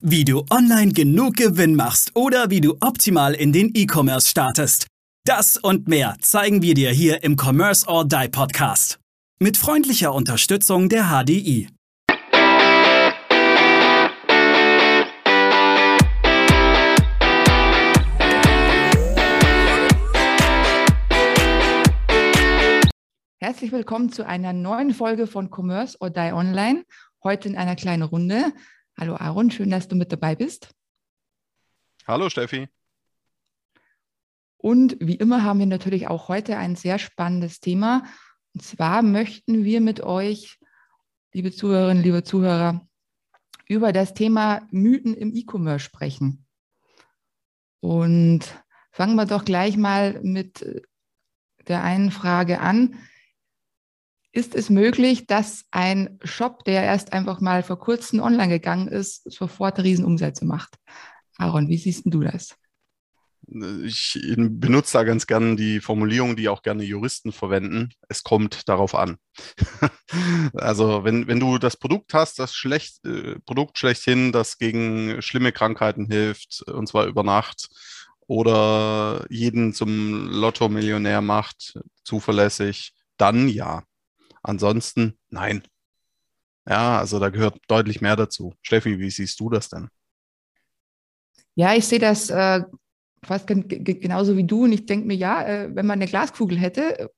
Wie du online genug Gewinn machst oder wie du optimal in den E-Commerce startest. Das und mehr zeigen wir dir hier im Commerce or Die Podcast. Mit freundlicher Unterstützung der HDI. Herzlich willkommen zu einer neuen Folge von Commerce or Die Online. Heute in einer kleinen Runde. Hallo Aaron, schön, dass du mit dabei bist. Hallo Steffi. Und wie immer haben wir natürlich auch heute ein sehr spannendes Thema. Und zwar möchten wir mit euch, liebe Zuhörerinnen, liebe Zuhörer, über das Thema Mythen im E-Commerce sprechen. Und fangen wir doch gleich mal mit der einen Frage an ist es möglich, dass ein Shop, der erst einfach mal vor kurzem online gegangen ist, sofort Riesenumsätze macht? Aaron, wie siehst du das? Ich benutze da ganz gerne die Formulierung, die auch gerne Juristen verwenden. Es kommt darauf an. also wenn, wenn du das Produkt hast, das schlecht, äh, Produkt schlechthin, das gegen schlimme Krankheiten hilft, und zwar über Nacht, oder jeden zum Lotto-Millionär macht, zuverlässig, dann ja. Ansonsten nein. Ja, also da gehört deutlich mehr dazu. Steffi, wie siehst du das denn? Ja, ich sehe das äh, fast genauso wie du und ich denke mir, ja, äh, wenn man eine Glaskugel hätte,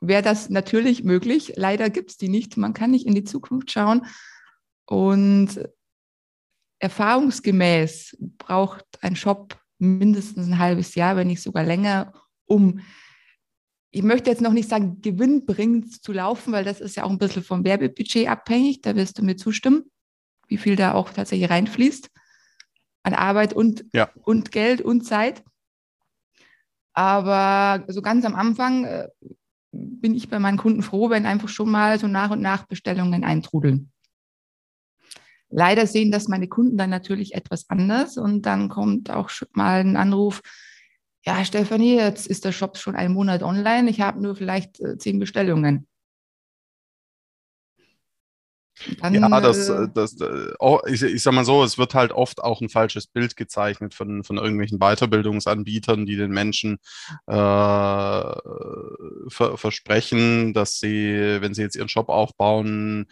wäre das natürlich möglich. Leider gibt es die nicht. Man kann nicht in die Zukunft schauen und erfahrungsgemäß braucht ein Shop mindestens ein halbes Jahr, wenn nicht sogar länger, um ich möchte jetzt noch nicht sagen, gewinnbringend zu laufen, weil das ist ja auch ein bisschen vom Werbebudget abhängig. Da wirst du mir zustimmen, wie viel da auch tatsächlich reinfließt an Arbeit und, ja. und Geld und Zeit. Aber so ganz am Anfang äh, bin ich bei meinen Kunden froh, wenn einfach schon mal so nach und nach Bestellungen eintrudeln. Leider sehen das meine Kunden dann natürlich etwas anders und dann kommt auch schon mal ein Anruf, ja, Stefanie, jetzt ist der Shop schon einen Monat online, ich habe nur vielleicht äh, zehn Bestellungen. Dann, ja, das, äh, das, äh, oh, ich, ich sag mal so, es wird halt oft auch ein falsches Bild gezeichnet von, von irgendwelchen Weiterbildungsanbietern, die den Menschen äh, ver versprechen, dass sie, wenn sie jetzt ihren Shop aufbauen,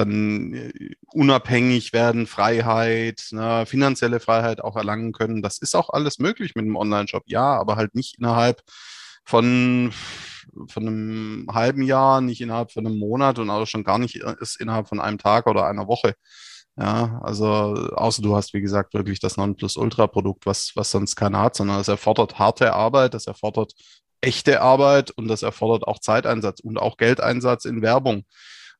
dann äh, unabhängig werden, Freiheit, ne, finanzielle Freiheit auch erlangen können. Das ist auch alles möglich mit einem Online-Shop, ja, aber halt nicht innerhalb von von einem halben Jahr, nicht innerhalb von einem Monat und auch schon gar nicht ist innerhalb von einem Tag oder einer Woche. Ja, also außer du hast, wie gesagt, wirklich das Nonplusultra-Produkt, was, was sonst keiner hat, sondern es erfordert harte Arbeit, das erfordert echte Arbeit und das erfordert auch Zeiteinsatz und auch Geldeinsatz in Werbung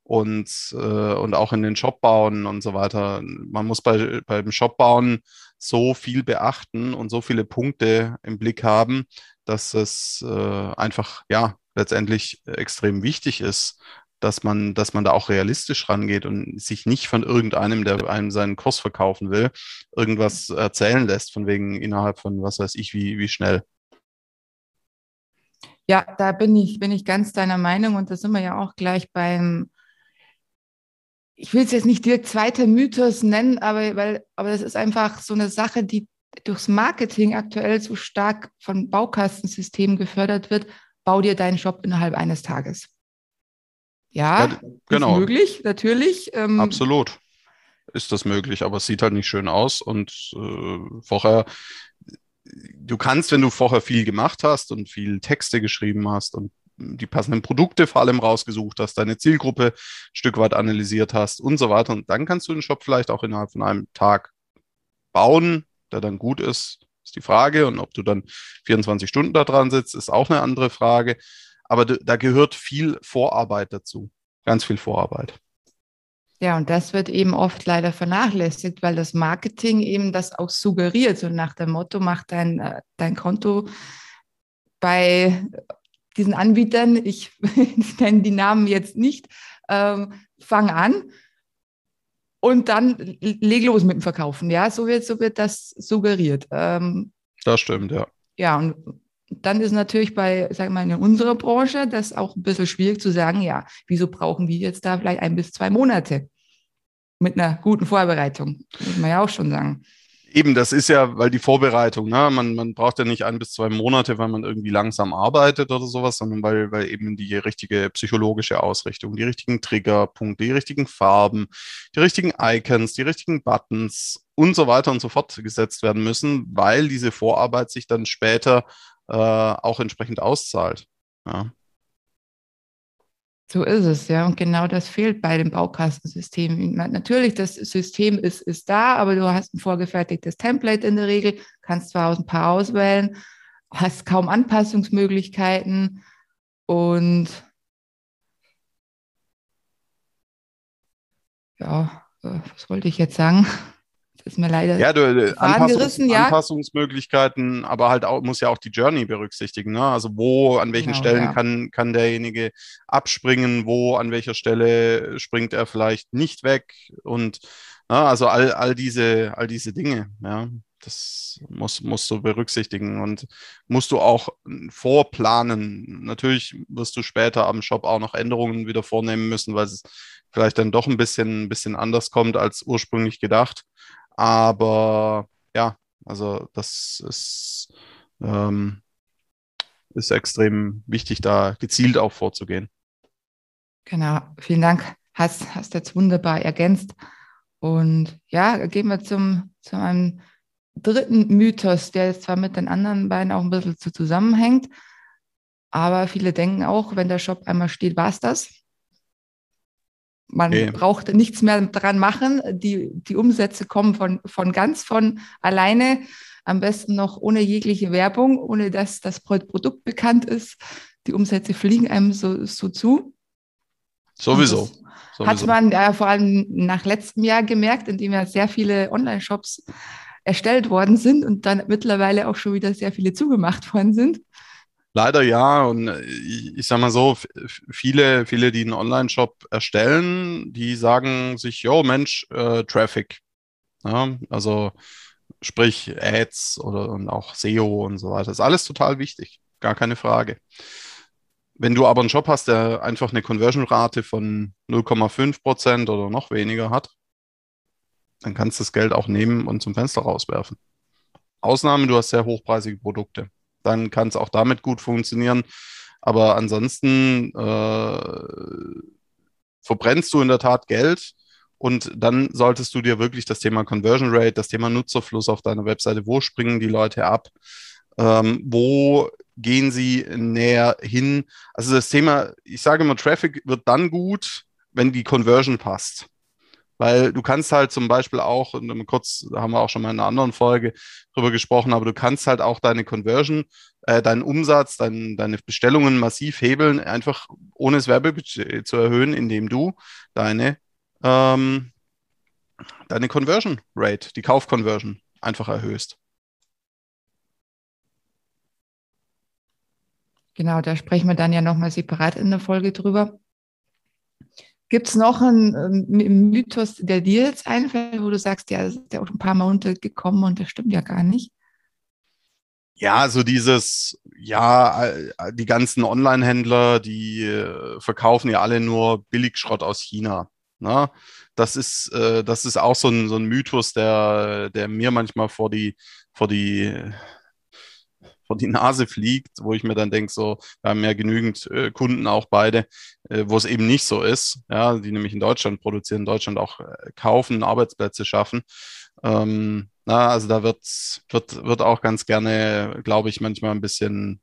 und, äh, und auch in den Shop bauen und so weiter. Man muss bei, beim Shop bauen so viel beachten und so viele Punkte im Blick haben, dass es äh, einfach, ja, letztendlich extrem wichtig ist, dass man, dass man da auch realistisch rangeht und sich nicht von irgendeinem, der einem seinen Kurs verkaufen will, irgendwas erzählen lässt, von wegen innerhalb von was weiß ich, wie, wie schnell. Ja, da bin ich, bin ich ganz deiner Meinung und da sind wir ja auch gleich beim, ich will es jetzt nicht direkt zweiter Mythos nennen, aber, weil, aber das ist einfach so eine Sache, die durchs Marketing aktuell so stark von Baukastensystemen gefördert wird, bau dir deinen Shop innerhalb eines Tages. Ja, ja genau. ist möglich, natürlich. Ähm, Absolut ist das möglich, aber es sieht halt nicht schön aus und äh, vorher, du kannst, wenn du vorher viel gemacht hast und viel Texte geschrieben hast und die passenden Produkte vor allem rausgesucht hast, deine Zielgruppe ein Stück weit analysiert hast und so weiter. Und dann kannst du den Shop vielleicht auch innerhalb von einem Tag bauen, der dann gut ist, ist die Frage. Und ob du dann 24 Stunden da dran sitzt, ist auch eine andere Frage. Aber da gehört viel Vorarbeit dazu. Ganz viel Vorarbeit. Ja, und das wird eben oft leider vernachlässigt, weil das Marketing eben das auch suggeriert. So nach dem Motto, mach dein, äh, dein Konto bei diesen Anbietern, ich nenne die Namen jetzt nicht, ähm, fang an und dann leg los mit dem Verkaufen. Ja, so wird, so wird das suggeriert. Ähm, das stimmt, ja. Ja, und dann ist natürlich bei, sagen wir mal, in unserer Branche das auch ein bisschen schwierig zu sagen, ja, wieso brauchen wir jetzt da vielleicht ein bis zwei Monate? mit einer guten Vorbereitung, muss man ja auch schon sagen. Eben, das ist ja, weil die Vorbereitung, ne? man, man braucht ja nicht ein bis zwei Monate, weil man irgendwie langsam arbeitet oder sowas, sondern weil, weil eben die richtige psychologische Ausrichtung, die richtigen Triggerpunkte, die richtigen Farben, die richtigen Icons, die richtigen Buttons und so weiter und so fort gesetzt werden müssen, weil diese Vorarbeit sich dann später äh, auch entsprechend auszahlt. Ja. So ist es, ja. Und genau das fehlt bei dem Baukastensystem. Natürlich, das System ist, ist da, aber du hast ein vorgefertigtes Template in der Regel, kannst zwar aus ein paar auswählen, hast kaum Anpassungsmöglichkeiten und ja, äh, was wollte ich jetzt sagen? Ist mir leider ja, du, äh, Anpassungs ja. Anpassungsmöglichkeiten, aber halt auch, muss ja auch die Journey berücksichtigen. Ne? Also wo, an welchen genau, Stellen ja. kann, kann derjenige abspringen, wo, an welcher Stelle springt er vielleicht nicht weg und na, ne, also all, all, diese, all diese Dinge, ja. Das muss, musst du berücksichtigen und musst du auch vorplanen. Natürlich wirst du später am Shop auch noch Änderungen wieder vornehmen müssen, weil es vielleicht dann doch ein bisschen, ein bisschen anders kommt als ursprünglich gedacht. Aber ja, also das ist, ähm, ist extrem wichtig, da gezielt auch vorzugehen. Genau, vielen Dank. Hast, hast jetzt wunderbar ergänzt. Und ja, gehen wir zum, zu einem dritten Mythos, der jetzt zwar mit den anderen beiden auch ein bisschen zu zusammenhängt, aber viele denken auch, wenn der Shop einmal steht, war es das. Man okay. braucht nichts mehr dran machen. Die, die Umsätze kommen von, von ganz von alleine. Am besten noch ohne jegliche Werbung, ohne dass das Produkt bekannt ist. Die Umsätze fliegen einem so, so zu. Sowieso. Sowieso. Hat man ja vor allem nach letztem Jahr gemerkt, in dem ja sehr viele Online-Shops erstellt worden sind und dann mittlerweile auch schon wieder sehr viele zugemacht worden sind. Leider ja. Und ich, ich sag mal so, viele, viele, die einen Online-Shop erstellen, die sagen sich, yo, Mensch, äh, Traffic. Ja, also sprich Ads oder und auch SEO und so weiter. Ist alles total wichtig. Gar keine Frage. Wenn du aber einen Shop hast, der einfach eine Conversion-Rate von 0,5 Prozent oder noch weniger hat, dann kannst du das Geld auch nehmen und zum Fenster rauswerfen. Ausnahme, du hast sehr hochpreisige Produkte dann kann es auch damit gut funktionieren. Aber ansonsten äh, verbrennst du in der Tat Geld und dann solltest du dir wirklich das Thema Conversion Rate, das Thema Nutzerfluss auf deiner Webseite, wo springen die Leute ab, ähm, wo gehen sie näher hin. Also das Thema, ich sage immer, Traffic wird dann gut, wenn die Conversion passt. Weil du kannst halt zum Beispiel auch, kurz, da haben wir auch schon mal in einer anderen Folge drüber gesprochen, aber du kannst halt auch deine Conversion, äh, deinen Umsatz, dein, deine Bestellungen massiv hebeln, einfach ohne das Werbebudget zu erhöhen, indem du deine, ähm, deine Conversion Rate, die Kaufconversion einfach erhöhst. Genau, da sprechen wir dann ja nochmal separat in der Folge drüber. Gibt es noch einen, ähm, Mythos, der dir jetzt einfällt, wo du sagst, ja, das ist ja auch ein paar Mal untergekommen und das stimmt ja gar nicht? Ja, so dieses, ja, äh, die ganzen Online-Händler, die äh, verkaufen ja alle nur Billigschrott aus China. Ne? Das ist, äh, das ist auch so ein, so ein Mythos, der, der mir manchmal vor die, vor die vor die Nase fliegt, wo ich mir dann denke, so, wir haben ja genügend äh, Kunden auch beide, äh, wo es eben nicht so ist, ja, die nämlich in Deutschland produzieren, in Deutschland auch äh, kaufen, Arbeitsplätze schaffen. Ähm, na, also da wird, wird, wird auch ganz gerne, glaube ich, manchmal ein bisschen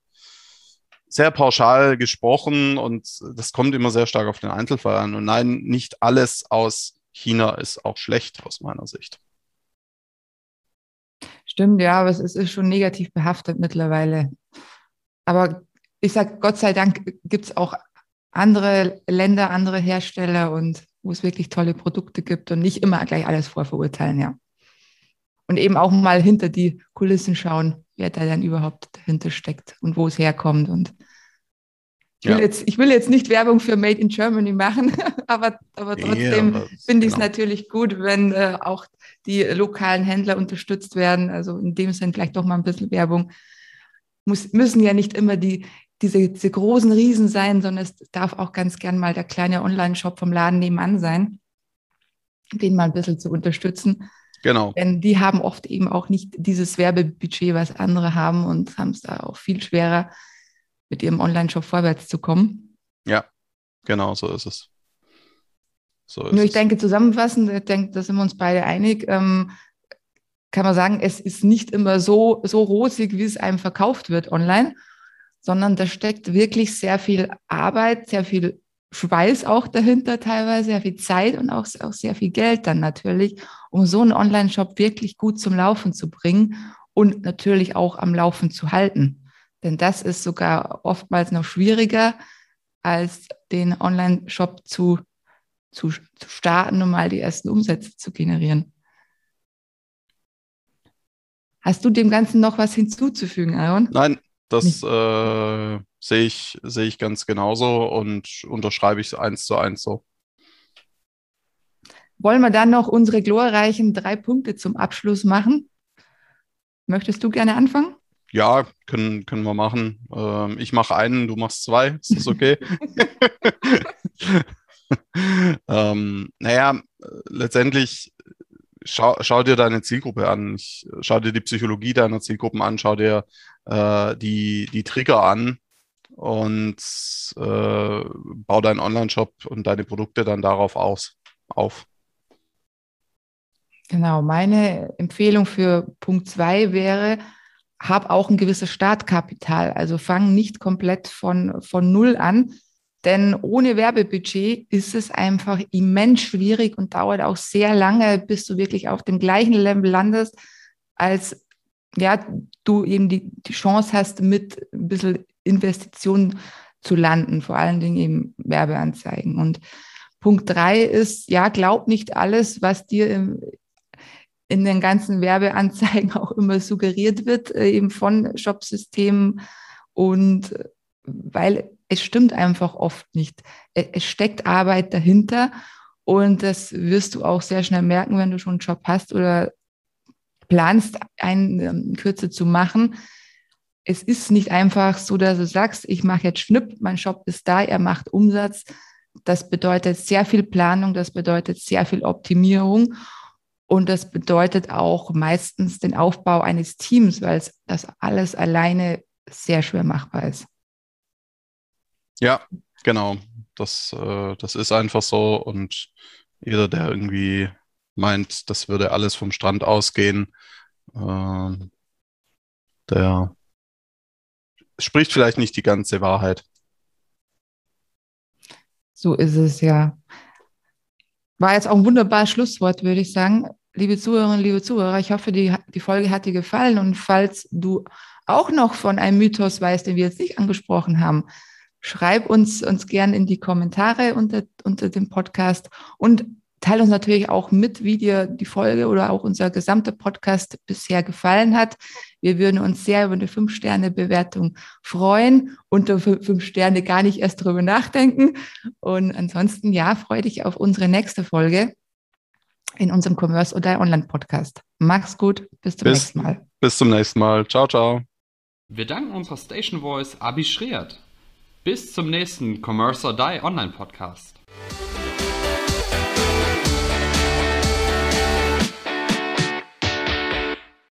sehr pauschal gesprochen und das kommt immer sehr stark auf den Einzelfall an. Und nein, nicht alles aus China ist auch schlecht aus meiner Sicht. Stimmt, ja, aber es ist schon negativ behaftet mittlerweile. Aber ich sage, Gott sei Dank gibt es auch andere Länder, andere Hersteller und wo es wirklich tolle Produkte gibt und nicht immer gleich alles vorverurteilen, ja. Und eben auch mal hinter die Kulissen schauen, wer da dann überhaupt dahinter steckt und wo es herkommt und ich will, ja. jetzt, ich will jetzt nicht Werbung für Made in Germany machen, aber, aber trotzdem ja, finde ich es genau. natürlich gut, wenn äh, auch die lokalen Händler unterstützt werden. Also in dem Sinn vielleicht doch mal ein bisschen Werbung. Muss, müssen ja nicht immer die, diese, diese großen Riesen sein, sondern es darf auch ganz gern mal der kleine Online-Shop vom Laden nebenan sein. den mal ein bisschen zu unterstützen. Genau. Denn die haben oft eben auch nicht dieses Werbebudget, was andere haben und haben es da auch viel schwerer, mit ihrem Online-Shop vorwärts zu kommen. Ja, genau, so ist es. So ist Nur ich es. denke, zusammenfassend, ich denke, da sind wir uns beide einig, ähm, kann man sagen, es ist nicht immer so, so rosig, wie es einem verkauft wird online, sondern da steckt wirklich sehr viel Arbeit, sehr viel Schweiß auch dahinter teilweise, sehr viel Zeit und auch, auch sehr viel Geld dann natürlich, um so einen Online-Shop wirklich gut zum Laufen zu bringen und natürlich auch am Laufen zu halten. Denn das ist sogar oftmals noch schwieriger, als den Online-Shop zu, zu, zu starten und mal die ersten Umsätze zu generieren. Hast du dem Ganzen noch was hinzuzufügen, Aaron? Nein, das äh, sehe ich, sehe ich ganz genauso und unterschreibe ich eins zu eins so. Wollen wir dann noch unsere glorreichen drei Punkte zum Abschluss machen? Möchtest du gerne anfangen? Ja, können, können wir machen. Ähm, ich mache einen, du machst zwei. Ist das okay? ähm, naja, letztendlich schau, schau dir deine Zielgruppe an. Ich, schau dir die Psychologie deiner Zielgruppen an, schau dir äh, die, die Trigger an und äh, bau deinen Online-Shop und deine Produkte dann darauf aus, auf. Genau, meine Empfehlung für Punkt zwei wäre, hab auch ein gewisses Startkapital. Also fang nicht komplett von, von Null an, denn ohne Werbebudget ist es einfach immens schwierig und dauert auch sehr lange, bis du wirklich auf dem gleichen Level landest, als ja, du eben die, die Chance hast, mit ein bisschen Investitionen zu landen, vor allen Dingen eben Werbeanzeigen. Und Punkt drei ist, ja, glaub nicht alles, was dir im, in den ganzen Werbeanzeigen auch immer suggeriert wird, äh, eben von Shopsystemen. Und weil es stimmt einfach oft nicht. Es steckt Arbeit dahinter und das wirst du auch sehr schnell merken, wenn du schon einen Job hast oder planst, einen ähm, Kürze zu machen. Es ist nicht einfach so, dass du sagst, ich mache jetzt Schnipp, mein Shop ist da, er macht Umsatz. Das bedeutet sehr viel Planung, das bedeutet sehr viel Optimierung und das bedeutet auch meistens den Aufbau eines Teams, weil das alles alleine sehr schwer machbar ist. Ja, genau. Das, äh, das ist einfach so. Und jeder, der irgendwie meint, das würde alles vom Strand ausgehen, äh, der spricht vielleicht nicht die ganze Wahrheit. So ist es ja. War jetzt auch ein wunderbares Schlusswort, würde ich sagen. Liebe Zuhörerinnen, liebe Zuhörer, ich hoffe, die, die Folge hat dir gefallen. Und falls du auch noch von einem Mythos weißt, den wir jetzt nicht angesprochen haben, schreib uns, uns gern in die Kommentare unter, unter dem Podcast und teile uns natürlich auch mit, wie dir die Folge oder auch unser gesamter Podcast bisher gefallen hat. Wir würden uns sehr über eine Fünf-Sterne-Bewertung freuen. Unter fünf Sterne gar nicht erst drüber nachdenken. Und ansonsten, ja, freue dich auf unsere nächste Folge in unserem Commerce oder Online-Podcast. Mach's gut, bis zum bis, nächsten Mal. Bis zum nächsten Mal. Ciao, ciao. Wir danken unserer Station Voice Abi Schreert. Bis zum nächsten Commerce or Die Online Podcast.